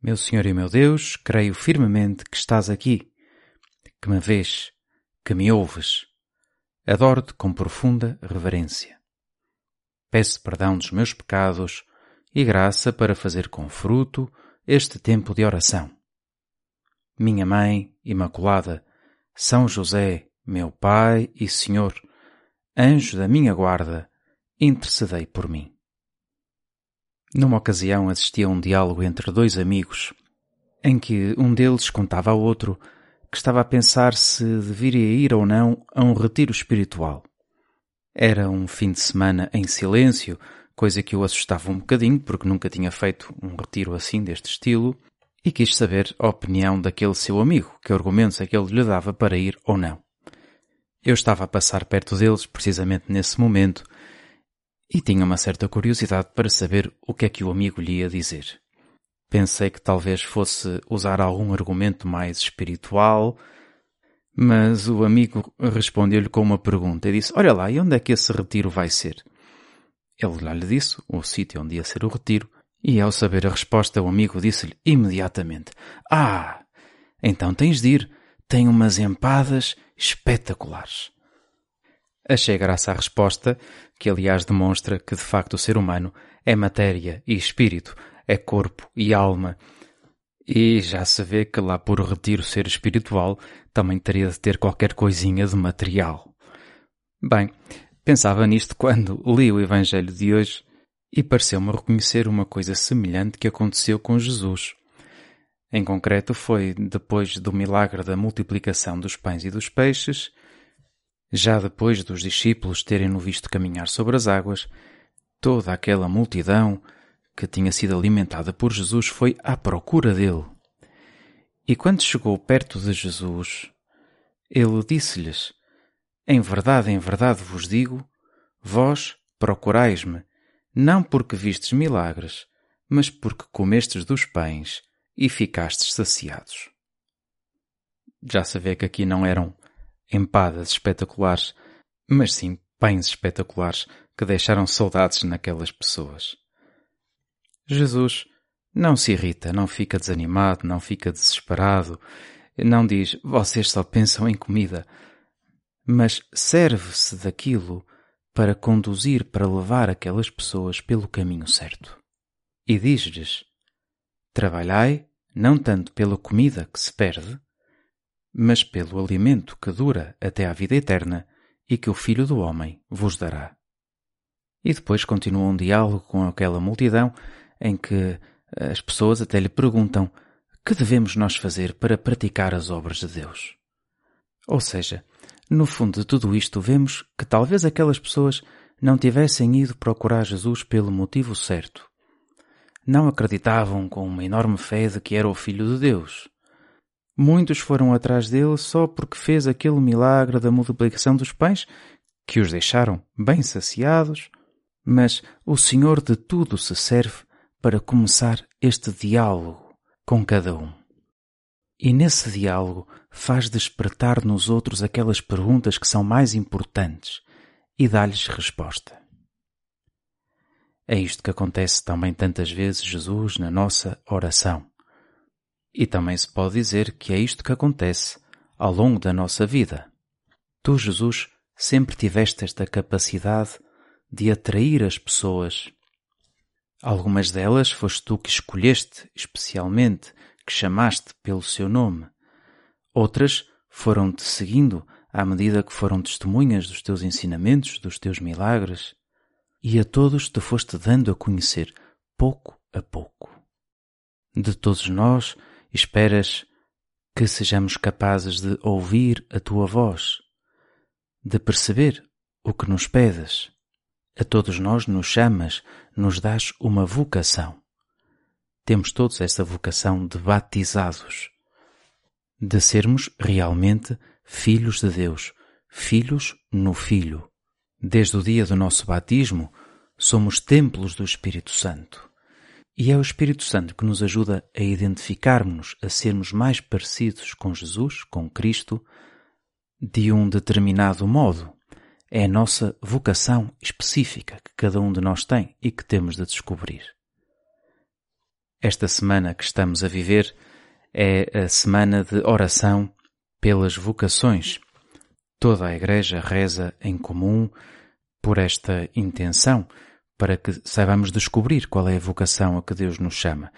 Meu Senhor e meu Deus, creio firmemente que estás aqui, que me vês, que me ouves. Adoro-te com profunda reverência. Peço perdão dos meus pecados e graça para fazer com fruto este tempo de oração. Minha Mãe Imaculada, São José, meu Pai e Senhor, anjo da minha guarda, intercedei por mim. Numa ocasião assisti a um diálogo entre dois amigos, em que um deles contava ao outro que estava a pensar se deveria ir ou não a um retiro espiritual. Era um fim de semana em silêncio, coisa que o assustava um bocadinho, porque nunca tinha feito um retiro assim deste estilo, e quis saber a opinião daquele seu amigo, que argumentos é que ele lhe dava para ir ou não. Eu estava a passar perto deles precisamente nesse momento e tinha uma certa curiosidade para saber o que é que o amigo lhe ia dizer. Pensei que talvez fosse usar algum argumento mais espiritual, mas o amigo respondeu-lhe com uma pergunta e disse: Olha lá, e onde é que esse retiro vai ser? Ele lá lhe disse o sítio onde ia ser o retiro, e ao saber a resposta, o amigo disse-lhe imediatamente: Ah, então tens de ir, tem umas empadas espetaculares. Achei graça à resposta, que aliás demonstra que de facto o ser humano é matéria e espírito, é corpo e alma. E já se vê que lá por retiro ser espiritual também teria de ter qualquer coisinha de material. Bem, pensava nisto quando li o Evangelho de hoje e pareceu-me reconhecer uma coisa semelhante que aconteceu com Jesus. Em concreto, foi depois do milagre da multiplicação dos pães e dos peixes já depois dos discípulos terem-no visto caminhar sobre as águas, toda aquela multidão que tinha sido alimentada por Jesus foi à procura dele. E quando chegou perto de Jesus, ele disse-lhes: Em verdade, em verdade vos digo, vós procurais-me, não porque vistes milagres, mas porque comestes dos pães e ficastes saciados. Já se vê que aqui não eram empadas espetaculares, mas sim pães espetaculares que deixaram saudades naquelas pessoas. Jesus não se irrita, não fica desanimado, não fica desesperado, não diz vocês só pensam em comida, mas serve-se daquilo para conduzir, para levar aquelas pessoas pelo caminho certo. E diz-lhes: Trabalhai não tanto pela comida que se perde, mas pelo alimento que dura até à vida eterna e que o Filho do Homem vos dará. E depois continua um diálogo com aquela multidão em que as pessoas até lhe perguntam que devemos nós fazer para praticar as obras de Deus. Ou seja, no fundo de tudo isto vemos que talvez aquelas pessoas não tivessem ido procurar Jesus pelo motivo certo. Não acreditavam com uma enorme fé de que era o Filho de Deus. Muitos foram atrás dele só porque fez aquele milagre da multiplicação dos pães que os deixaram bem saciados, mas o Senhor de tudo se serve para começar este diálogo com cada um. E nesse diálogo faz despertar nos outros aquelas perguntas que são mais importantes e dá-lhes resposta. É isto que acontece também tantas vezes Jesus na nossa oração. E também se pode dizer que é isto que acontece ao longo da nossa vida. Tu, Jesus, sempre tiveste esta capacidade de atrair as pessoas. Algumas delas foste tu que escolheste especialmente, que chamaste pelo seu nome. Outras foram-te seguindo à medida que foram testemunhas dos teus ensinamentos, dos teus milagres. E a todos te foste dando a conhecer, pouco a pouco. De todos nós, Esperas que sejamos capazes de ouvir a tua voz, de perceber o que nos pedes. A todos nós nos chamas, nos dás uma vocação. temos todos essa vocação de batizados, de sermos realmente filhos de Deus, filhos no Filho. Desde o dia do nosso batismo, somos templos do Espírito Santo. E é o Espírito Santo que nos ajuda a identificarmos, a sermos mais parecidos com Jesus, com Cristo, de um determinado modo. É a nossa vocação específica que cada um de nós tem e que temos de descobrir. Esta semana que estamos a viver é a semana de oração pelas vocações. Toda a Igreja reza em comum por esta intenção, para que saibamos descobrir qual é a vocação a que Deus nos chama.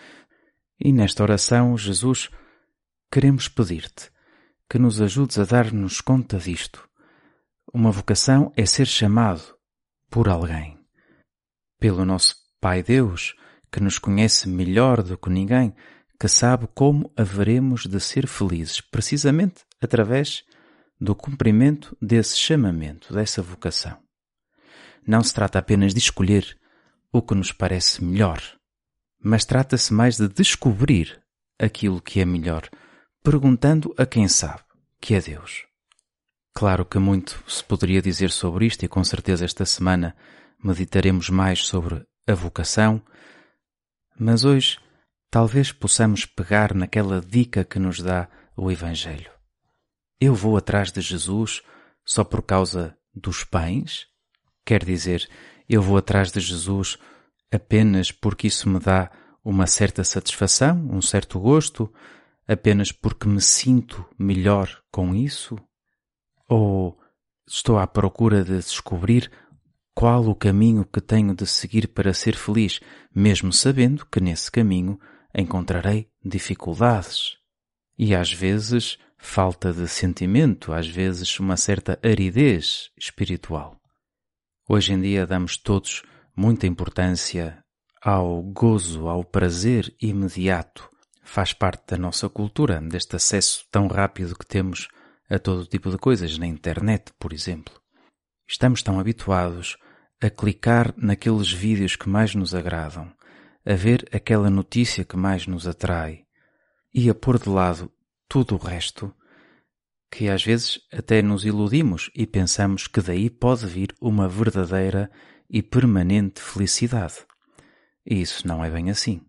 E nesta oração, Jesus, queremos pedir-te que nos ajudes a dar-nos conta disto. Uma vocação é ser chamado por alguém. Pelo nosso Pai Deus, que nos conhece melhor do que ninguém, que sabe como haveremos de ser felizes, precisamente através do cumprimento desse chamamento, dessa vocação. Não se trata apenas de escolher o que nos parece melhor, mas trata-se mais de descobrir aquilo que é melhor, perguntando a quem sabe, que é Deus. Claro que muito se poderia dizer sobre isto e com certeza esta semana meditaremos mais sobre a vocação, mas hoje talvez possamos pegar naquela dica que nos dá o Evangelho. Eu vou atrás de Jesus só por causa dos pães? Quer dizer, eu vou atrás de Jesus apenas porque isso me dá uma certa satisfação, um certo gosto, apenas porque me sinto melhor com isso? Ou estou à procura de descobrir qual o caminho que tenho de seguir para ser feliz, mesmo sabendo que nesse caminho encontrarei dificuldades e às vezes falta de sentimento, às vezes uma certa aridez espiritual. Hoje em dia damos todos muita importância ao gozo, ao prazer imediato. Faz parte da nossa cultura, deste acesso tão rápido que temos a todo tipo de coisas, na internet, por exemplo. Estamos tão habituados a clicar naqueles vídeos que mais nos agradam, a ver aquela notícia que mais nos atrai e a pôr de lado tudo o resto, que às vezes até nos iludimos e pensamos que daí pode vir uma verdadeira e permanente felicidade. E isso não é bem assim.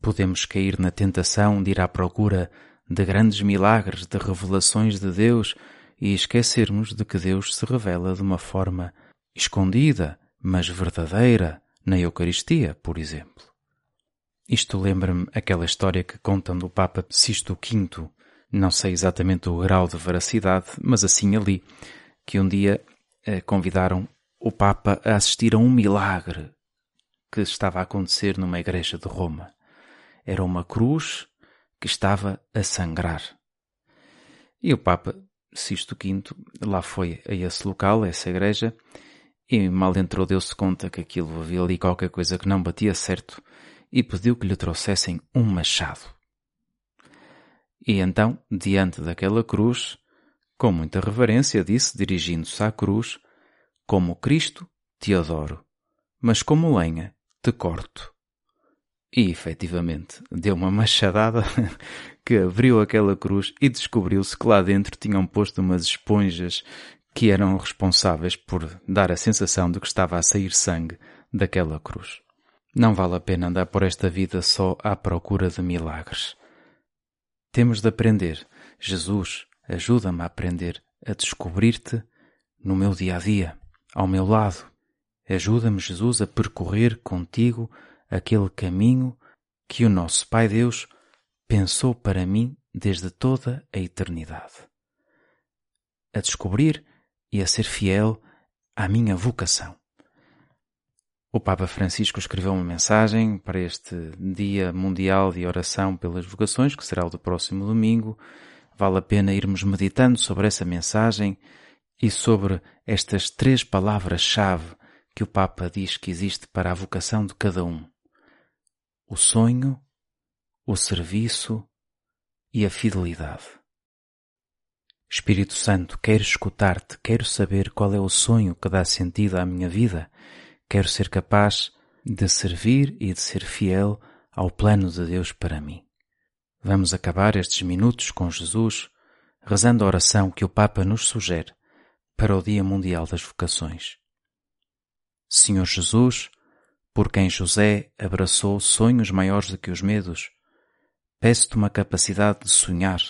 Podemos cair na tentação de ir à procura de grandes milagres, de revelações de Deus e esquecermos de que Deus se revela de uma forma escondida, mas verdadeira, na Eucaristia, por exemplo. Isto lembra-me aquela história que contam do Papa Sisto V, não sei exatamente o grau de veracidade, mas assim ali, que um dia eh, convidaram o Papa a assistir a um milagre que estava a acontecer numa igreja de Roma. Era uma cruz que estava a sangrar. E o Papa Sisto V lá foi a esse local, a essa igreja, e mal entrou deu-se conta que aquilo havia ali qualquer coisa que não batia certo e pediu que lhe trouxessem um machado. E então, diante daquela cruz, com muita reverência, disse, dirigindo-se à cruz, Como Cristo te adoro, mas como lenha te corto. E, efetivamente, deu uma machadada que abriu aquela cruz e descobriu-se que lá dentro tinham posto umas esponjas que eram responsáveis por dar a sensação de que estava a sair sangue daquela cruz. Não vale a pena andar por esta vida só à procura de milagres. Temos de aprender. Jesus, ajuda-me a aprender a descobrir-te no meu dia a dia, ao meu lado. Ajuda-me, Jesus, a percorrer contigo aquele caminho que o nosso Pai Deus pensou para mim desde toda a eternidade. A descobrir e a ser fiel à minha vocação. O Papa Francisco escreveu uma mensagem para este Dia Mundial de Oração pelas Vocações, que será o do próximo domingo. Vale a pena irmos meditando sobre essa mensagem e sobre estas três palavras-chave que o Papa diz que existe para a vocação de cada um: o sonho, o serviço e a fidelidade. Espírito Santo, quero escutar-te, quero saber qual é o sonho que dá sentido à minha vida, quero ser capaz de servir e de ser fiel ao plano de Deus para mim. Vamos acabar estes minutos com Jesus rezando a oração que o Papa nos sugere para o Dia Mundial das Vocações. Senhor Jesus, por quem José abraçou sonhos maiores do que os medos, peço-te uma capacidade de sonhar,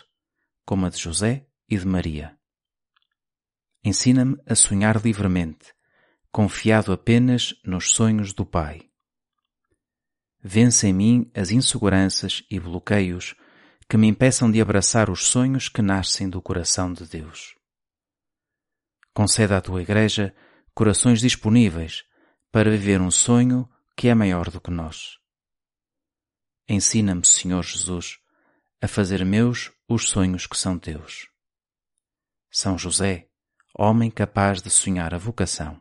como a de José e de Maria. Ensina-me a sonhar livremente, confiado apenas nos sonhos do Pai. Vence em mim as inseguranças e bloqueios que me impeçam de abraçar os sonhos que nascem do coração de Deus. Conceda à tua Igreja corações disponíveis para viver um sonho que é maior do que nós. Ensina-me, Senhor Jesus, a fazer meus os sonhos que são teus. São José, homem capaz de sonhar a vocação,